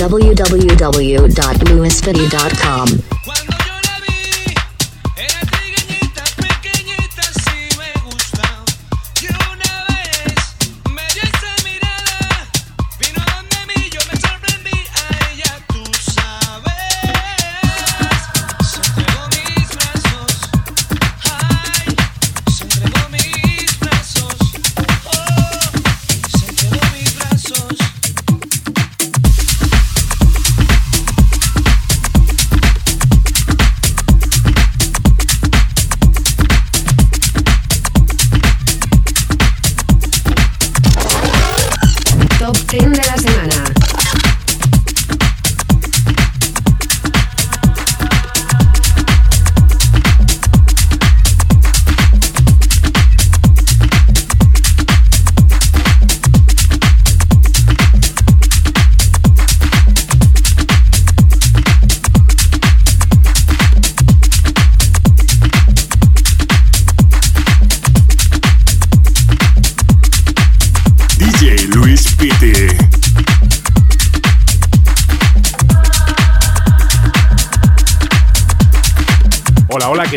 www.lewisfitty.com.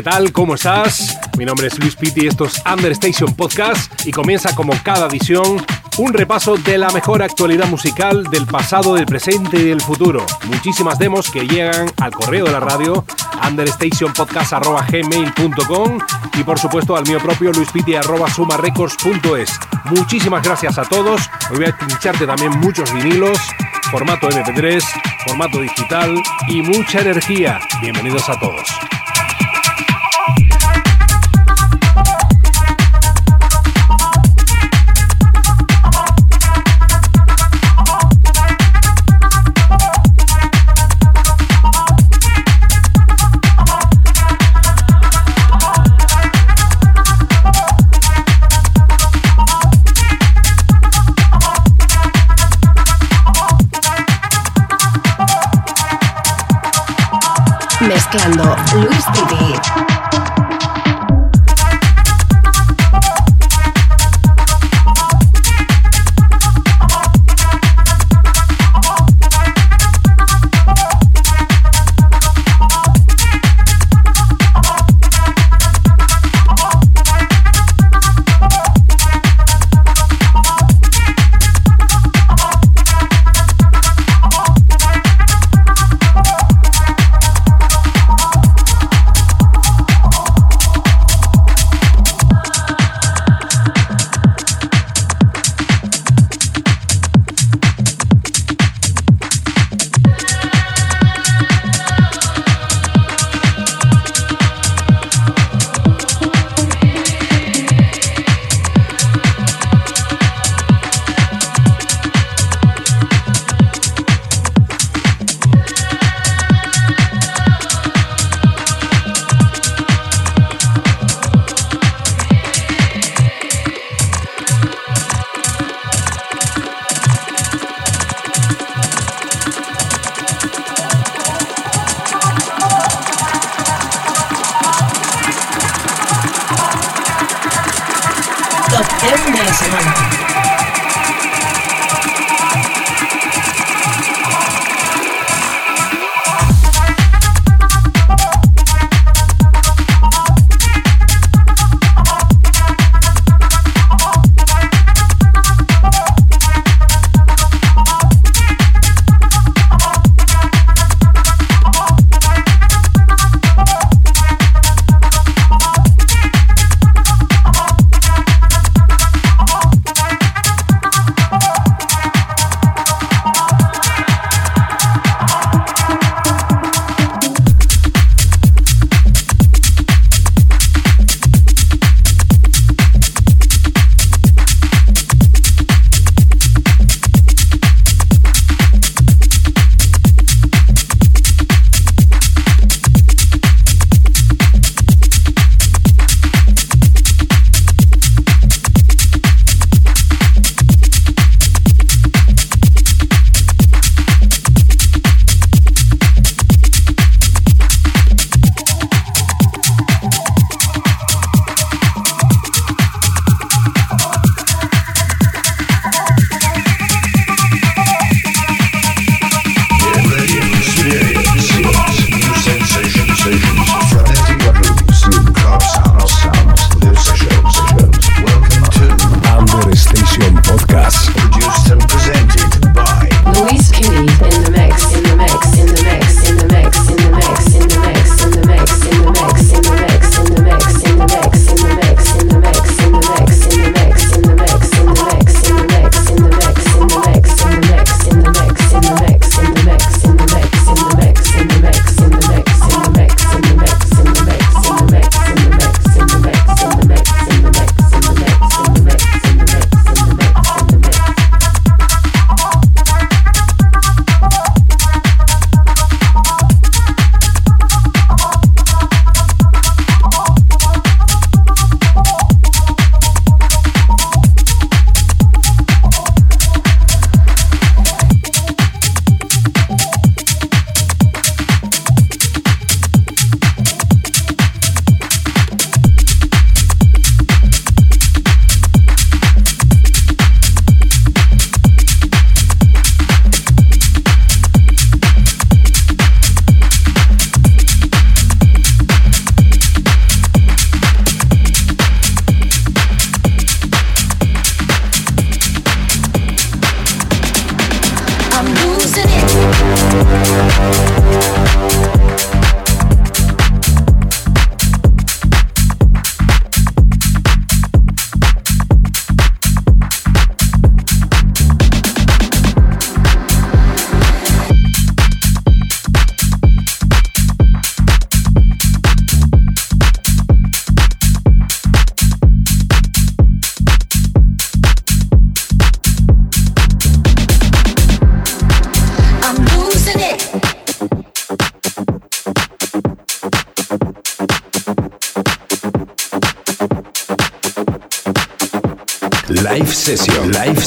¿qué tal? ¿Cómo estás? Mi nombre es Luis Pitti, esto es Understation Podcast y comienza como cada edición un repaso de la mejor actualidad musical del pasado, del presente y del futuro. Muchísimas demos que llegan al correo de la radio understationpodcast.gmail.com y por supuesto al mío propio luispiti.sumarecords.es. Muchísimas gracias a todos. Voy a pincharte también muchos vinilos, formato MP3, formato digital y mucha energía. Bienvenidos a todos. Mezclando Luis Piti.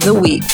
Of the week.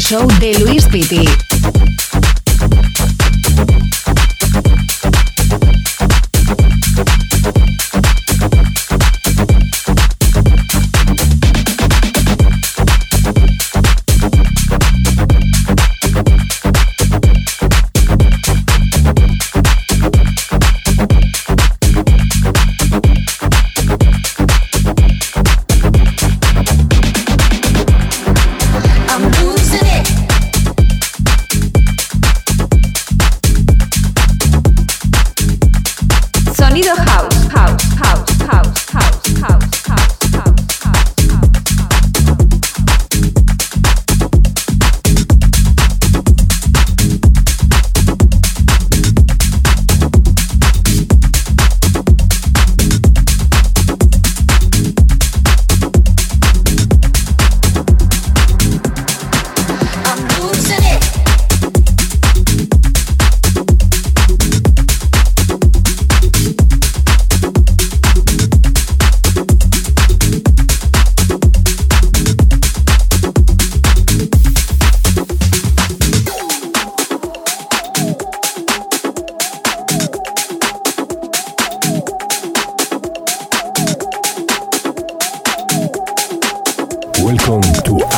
Show de Luis Piti.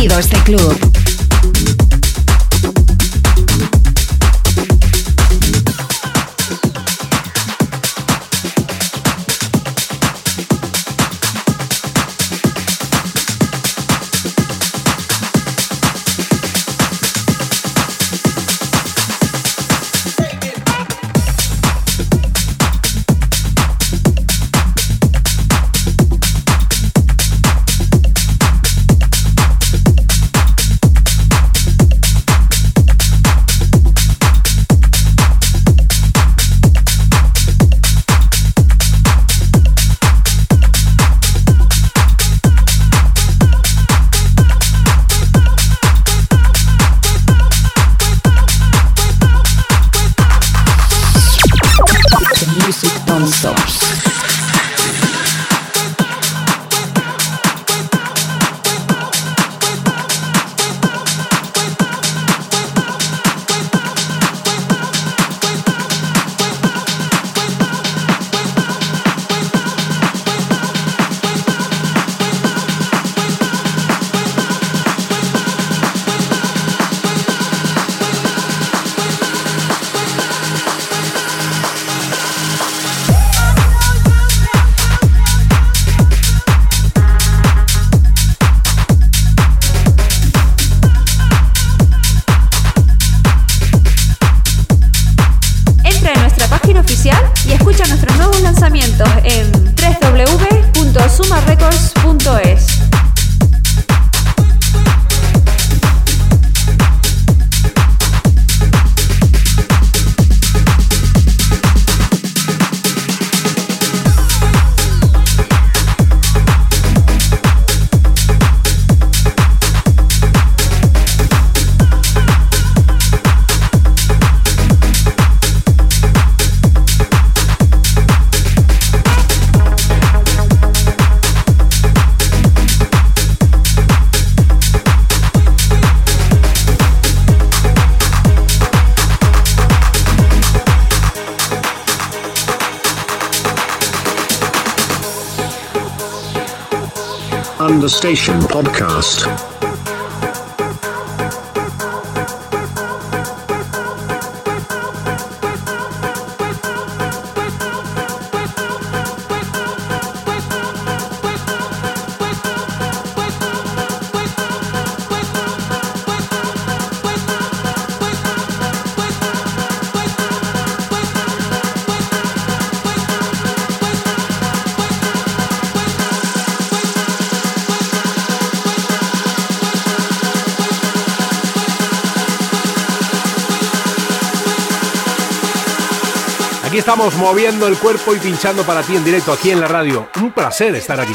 Bienvenido a este club. Podcast. Estamos moviendo el cuerpo y pinchando para ti en directo aquí en la radio. Un placer estar aquí.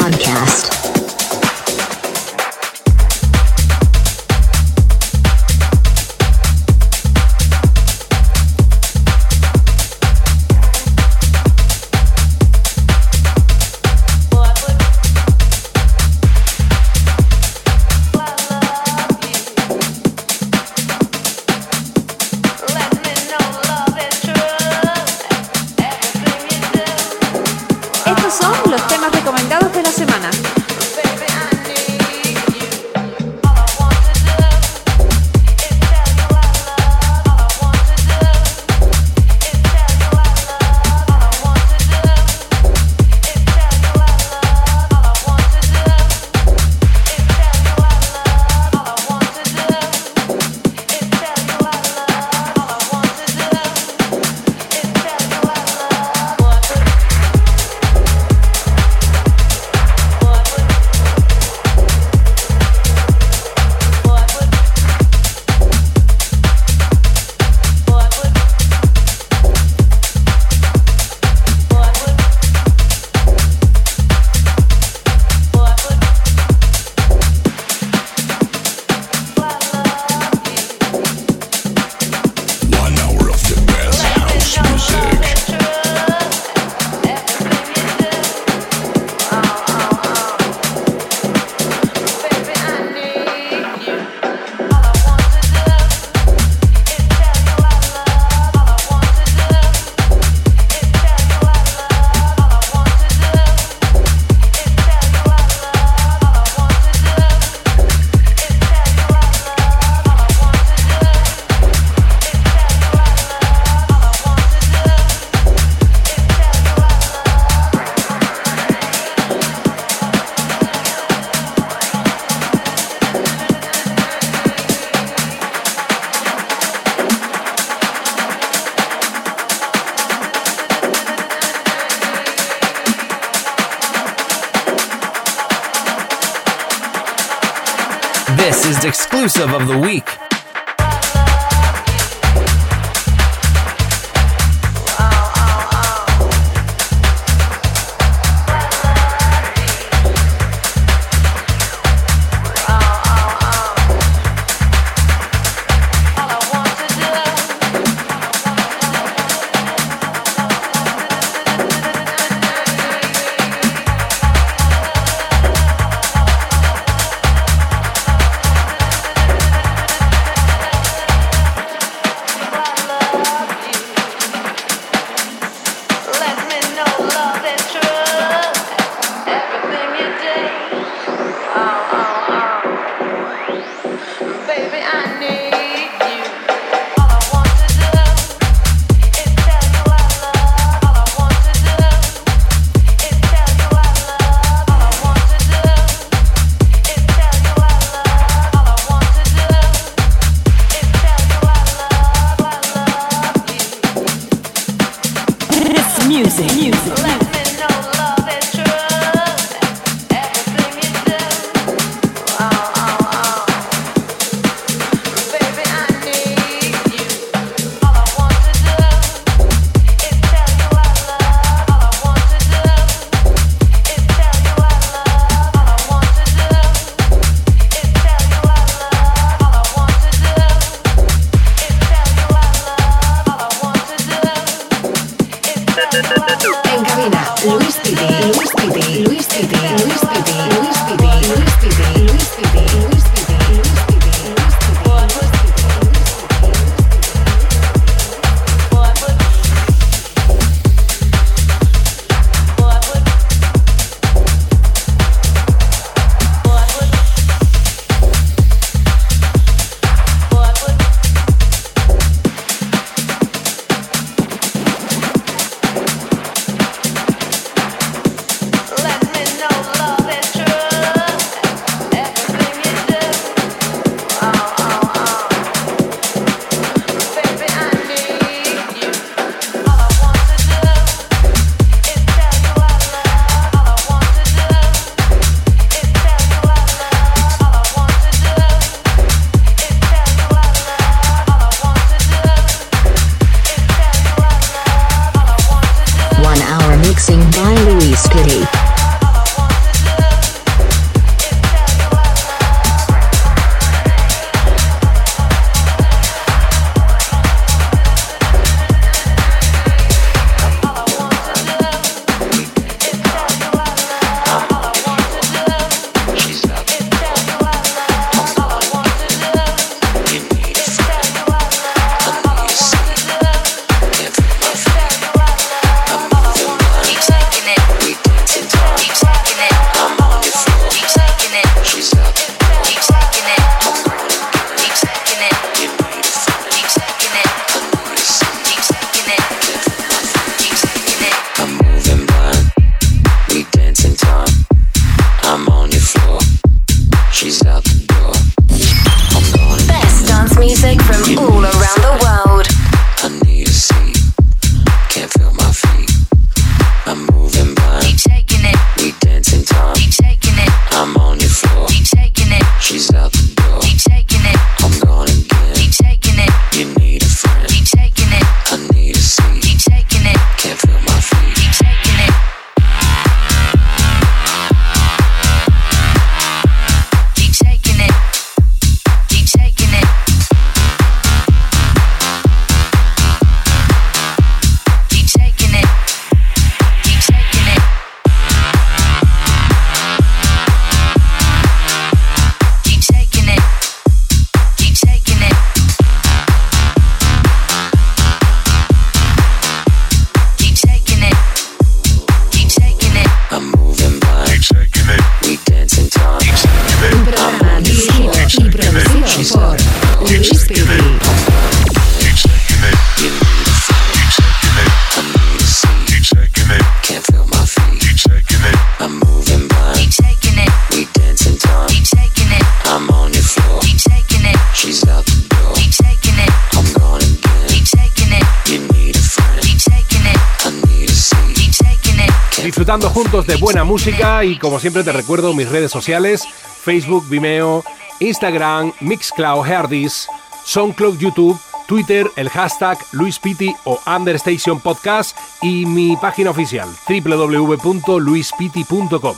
disfrutando juntos de buena música y como siempre te recuerdo mis redes sociales, Facebook, Vimeo, Instagram, Mixcloud, Herdis, SoundCloud, YouTube, Twitter, el hashtag LuisPiti o Understation Podcast y mi página oficial www.luispiti.com.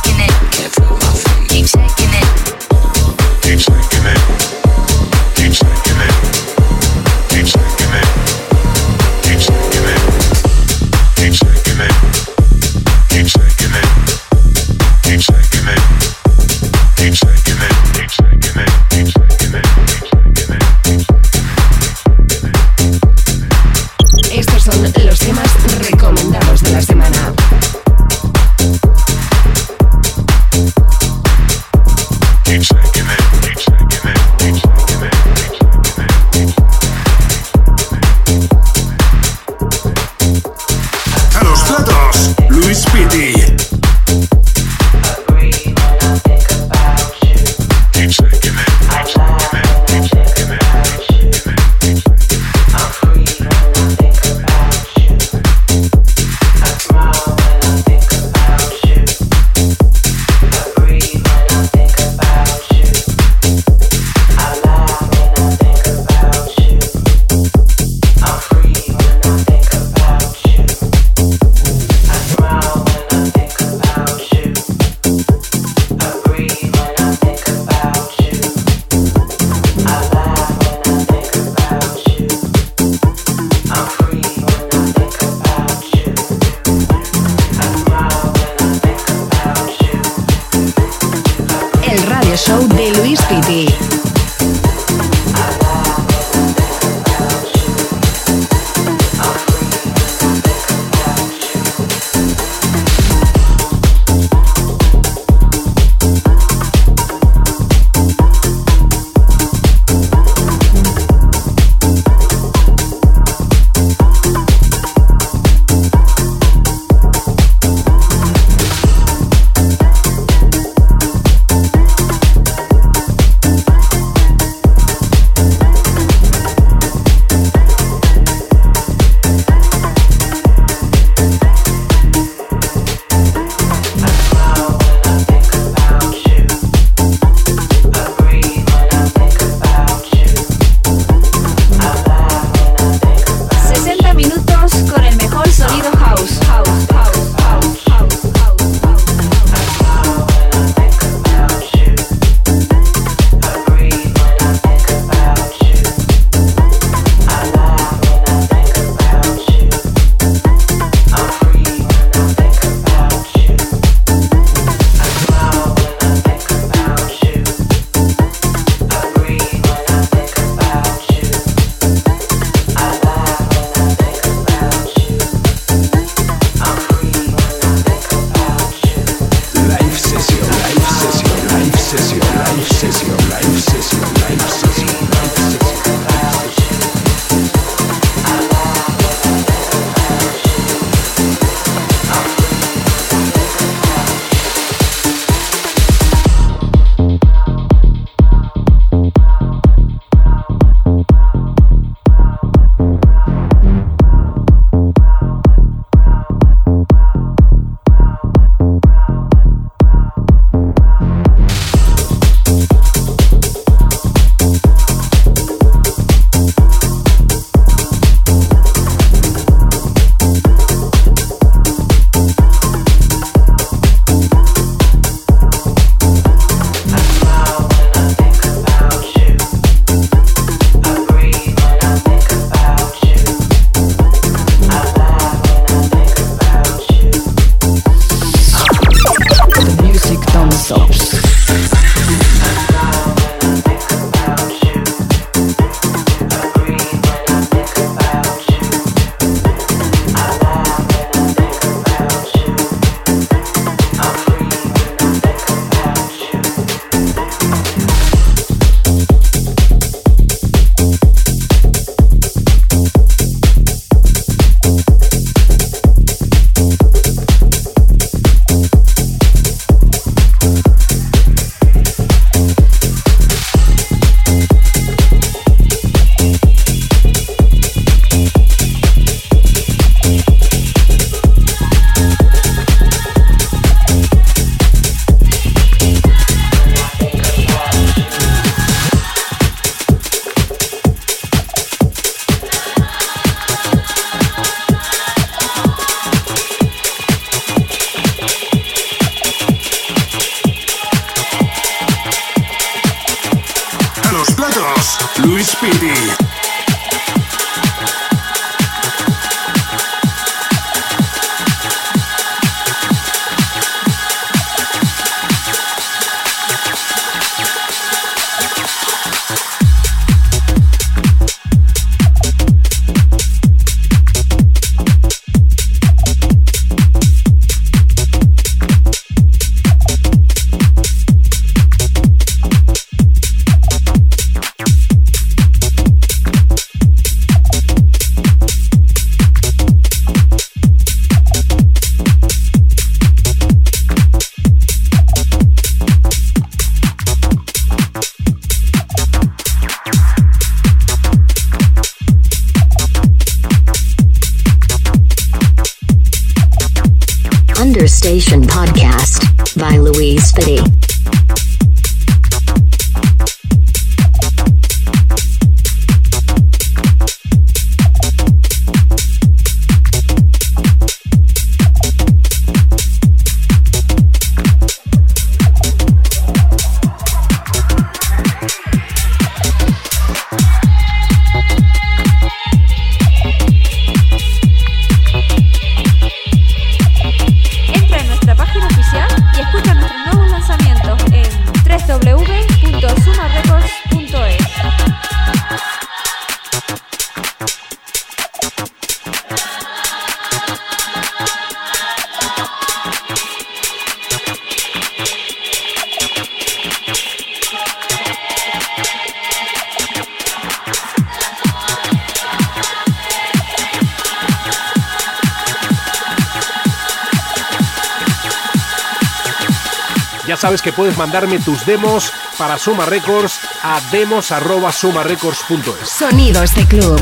puedes mandarme tus demos para Suma Records a demos.sumarecords.es. Sonidos de club.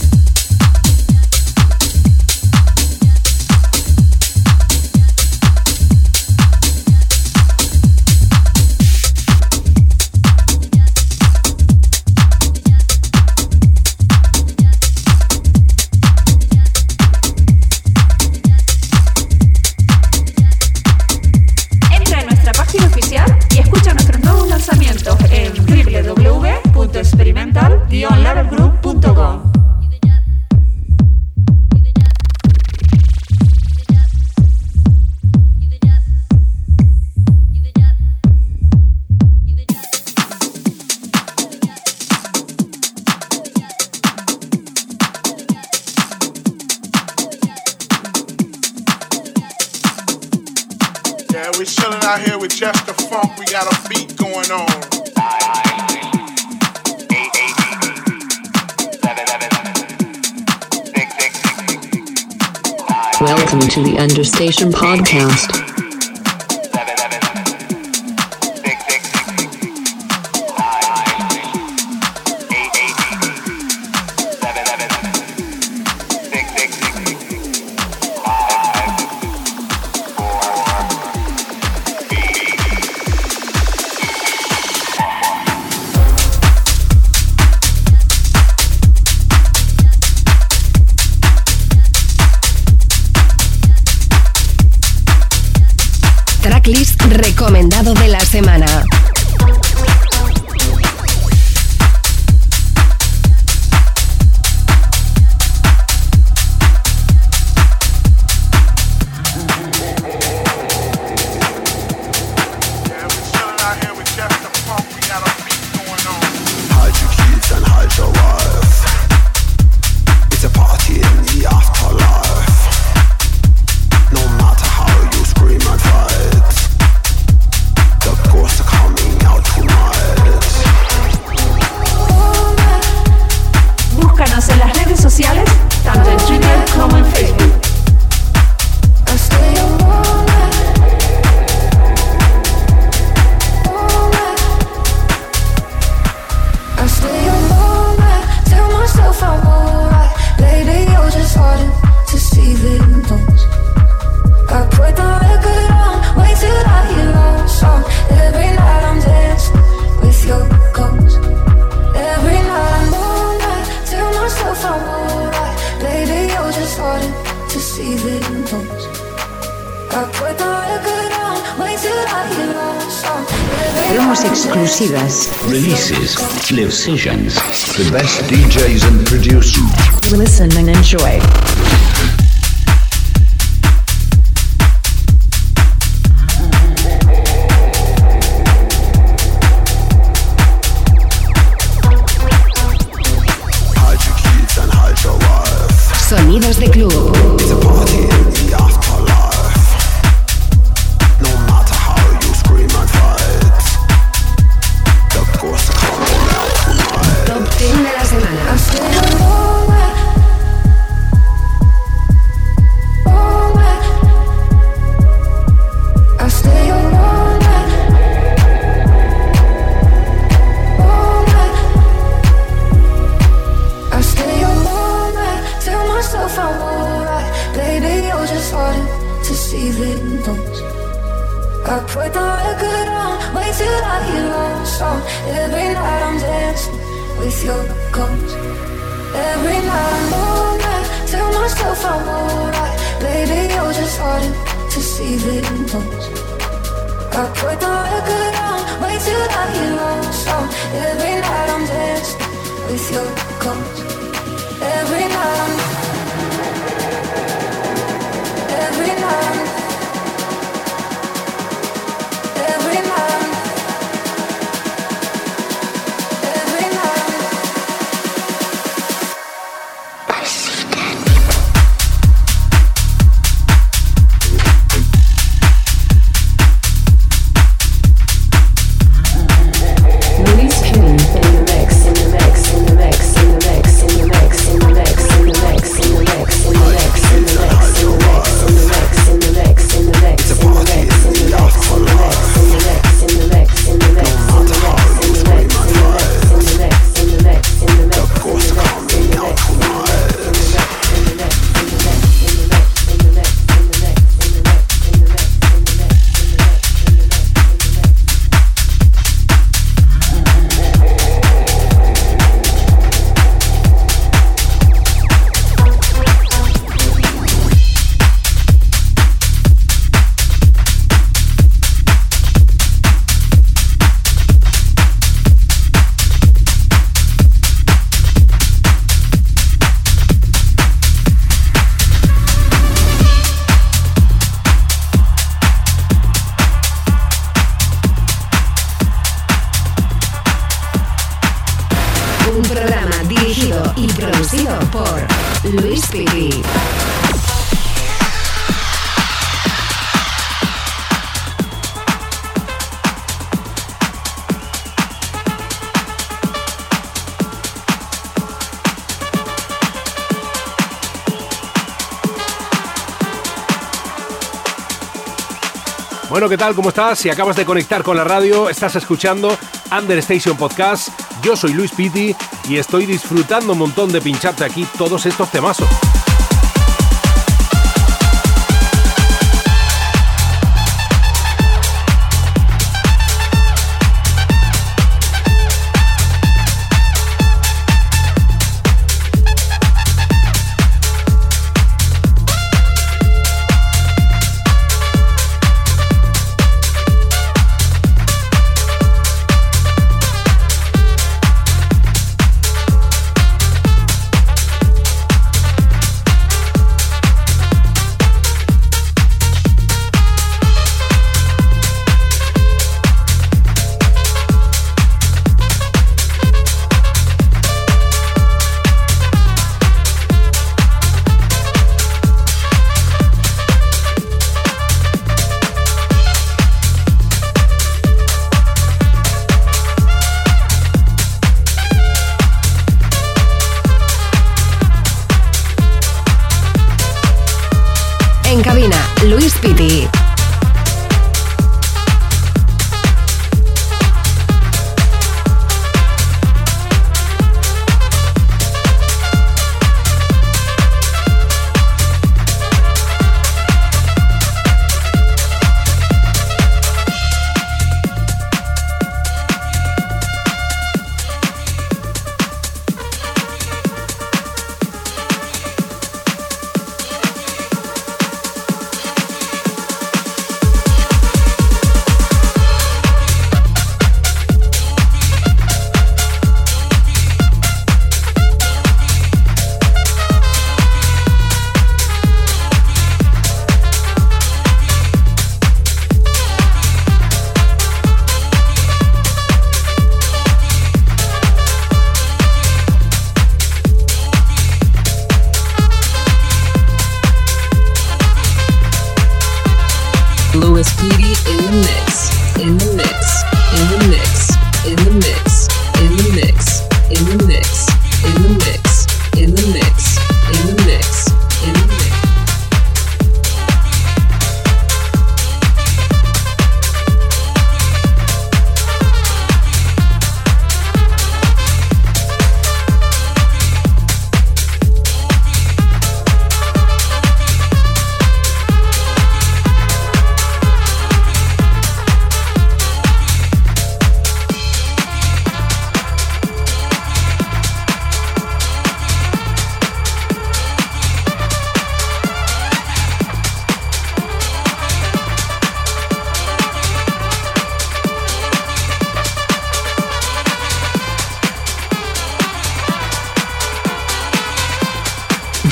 Tal? ¿Cómo estás? Si acabas de conectar con la radio, estás escuchando Understation Podcast. Yo soy Luis Pitti y estoy disfrutando un montón de pincharte aquí todos estos temazos.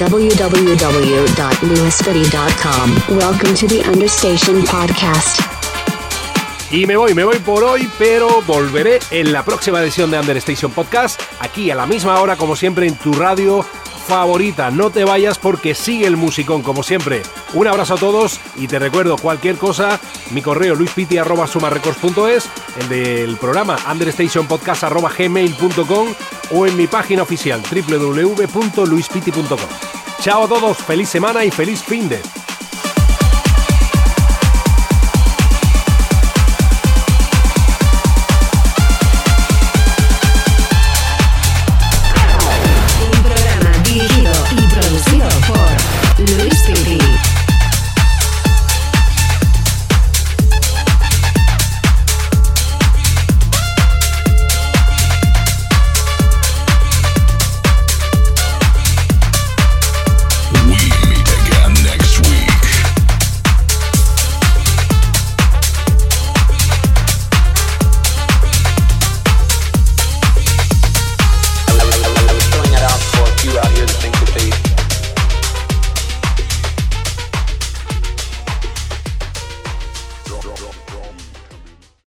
www.lewisfitty.com. Welcome to the Understation Podcast. Y me voy, me voy por hoy, pero volveré en la próxima edición de Understation Podcast, aquí a la misma hora, como siempre, en tu radio favorita. No te vayas porque sigue el musicón, como siempre. Un abrazo a todos y te recuerdo cualquier cosa, mi correo luispiti.sumarecords.es, el del programa understationpodcast.gmail.com o en mi página oficial www.luispiti.com. Chao a todos, feliz semana y feliz fin de.